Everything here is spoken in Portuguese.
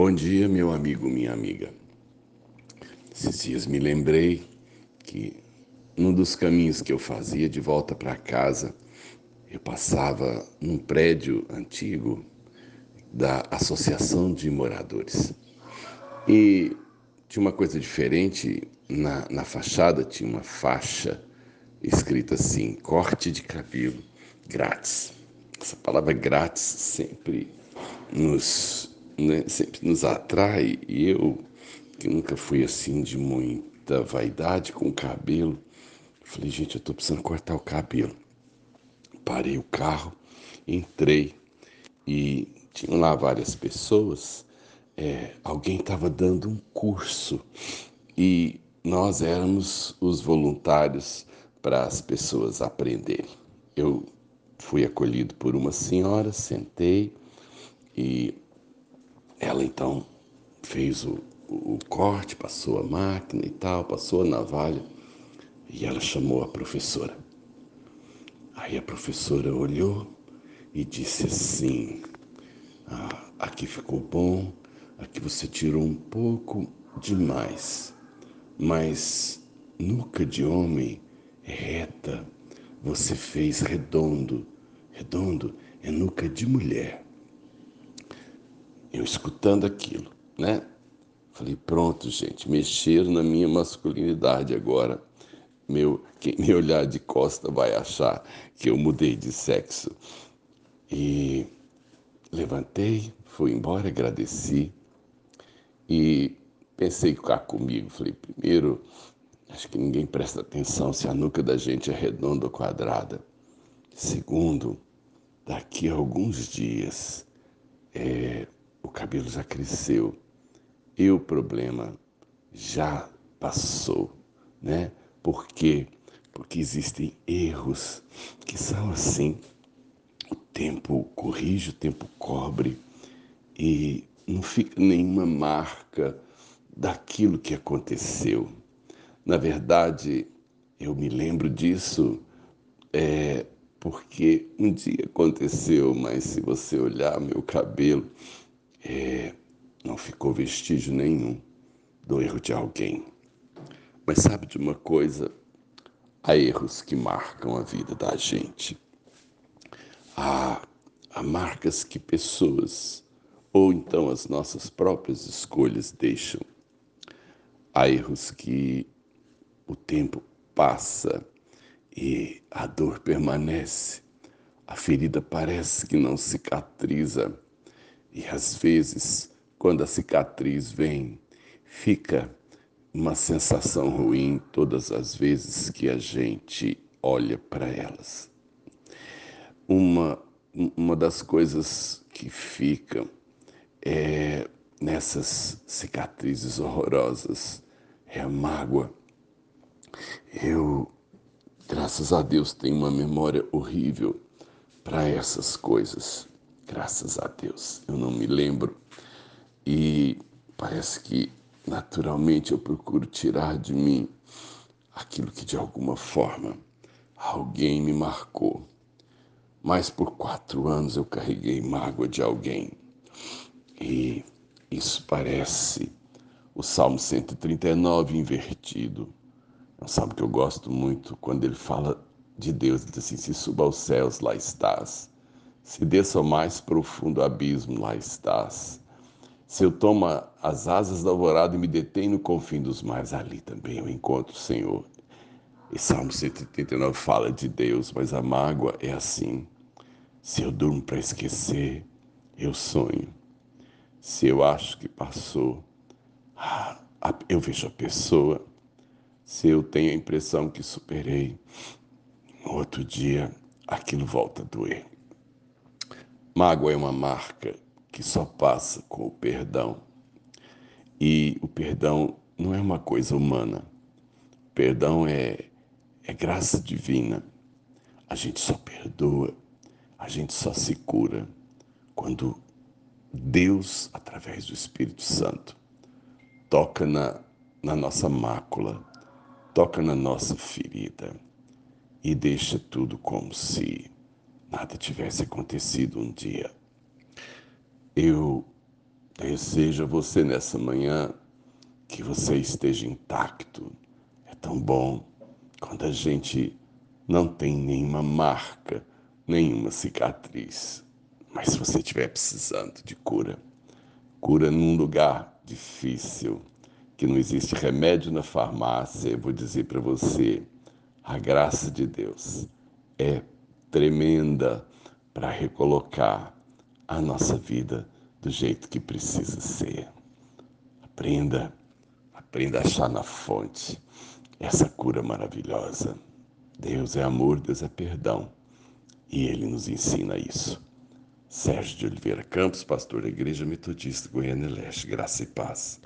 Bom dia, meu amigo, minha amiga. Esses dias me lembrei que num dos caminhos que eu fazia de volta para casa, eu passava num prédio antigo da Associação de Moradores. E tinha uma coisa diferente, na, na fachada tinha uma faixa escrita assim: corte de cabelo grátis. Essa palavra grátis sempre nos, né, sempre nos atrai. E eu, que nunca fui assim de muita vaidade com o cabelo, falei, gente, eu estou precisando cortar o cabelo. Parei o carro, entrei e tinham lá várias pessoas. É, alguém estava dando um curso e nós éramos os voluntários para as pessoas aprenderem. Eu fui acolhido por uma senhora, sentei e ela então fez o, o, corte, passou a máquina e tal, passou a navalha e ela chamou a professora. Aí a professora olhou e disse assim: ah, aqui ficou bom, aqui você tirou um pouco demais, mas nuca de homem é reta, você fez redondo. Redondo é nuca de mulher. Eu escutando aquilo, né? Falei, pronto, gente, mexeram na minha masculinidade agora. Meu, quem me olhar de costa vai achar que eu mudei de sexo. E levantei, fui embora, agradeci e pensei cá comigo. Falei, primeiro, acho que ninguém presta atenção se a nuca da gente é redonda ou quadrada. Segundo, daqui a alguns dias é, o cabelo já cresceu e o problema já passou, né? Por quê? Porque existem erros que são assim. O tempo corrige, o tempo cobre e não fica nenhuma marca daquilo que aconteceu. Na verdade, eu me lembro disso é, porque um dia aconteceu, mas se você olhar meu cabelo, é, não ficou vestígio nenhum do erro de alguém. Mas sabe de uma coisa? Há erros que marcam a vida da gente. Há, há marcas que pessoas, ou então as nossas próprias escolhas, deixam. Há erros que o tempo passa e a dor permanece. A ferida parece que não cicatriza. E às vezes, quando a cicatriz vem, fica uma sensação ruim todas as vezes que a gente olha para elas. Uma, uma das coisas que ficam é, nessas cicatrizes horrorosas é a mágoa. Eu Graças a Deus tenho uma memória horrível para essas coisas. Graças a Deus. Eu não me lembro. E parece que naturalmente eu procuro tirar de mim aquilo que de alguma forma alguém me marcou. Mas por quatro anos eu carreguei mágoa de alguém. E isso parece o Salmo 139 invertido. É um salmo que eu gosto muito quando ele fala de Deus, diz assim: se suba aos céus, lá estás. Se desça ao mais profundo abismo, lá estás. Se eu tomo as asas da alvorada e me detém no confim dos mares, ali também eu encontro o Senhor. E Salmo 139 fala de Deus, mas a mágoa é assim. Se eu durmo para esquecer, eu sonho. Se eu acho que passou, ah, eu vejo a pessoa se eu tenho a impressão que superei, no outro dia aquilo volta a doer. Mágoa é uma marca que só passa com o perdão. E o perdão não é uma coisa humana. O perdão é, é graça divina. A gente só perdoa, a gente só se cura quando Deus, através do Espírito Santo, toca na, na nossa mácula toca na nossa ferida e deixa tudo como se nada tivesse acontecido um dia. Eu Desejo a você nessa manhã que você esteja intacto. É tão bom quando a gente não tem nenhuma marca, nenhuma cicatriz. Mas se você estiver precisando de cura, cura num lugar difícil, que não existe remédio na farmácia, eu vou dizer para você, a graça de Deus é tremenda para recolocar a nossa vida do jeito que precisa ser. Aprenda, aprenda a achar na fonte essa cura maravilhosa. Deus é amor, Deus é perdão. E Ele nos ensina isso. Sérgio de Oliveira Campos, pastor da Igreja Metodista Goiânia Leste, graça e paz.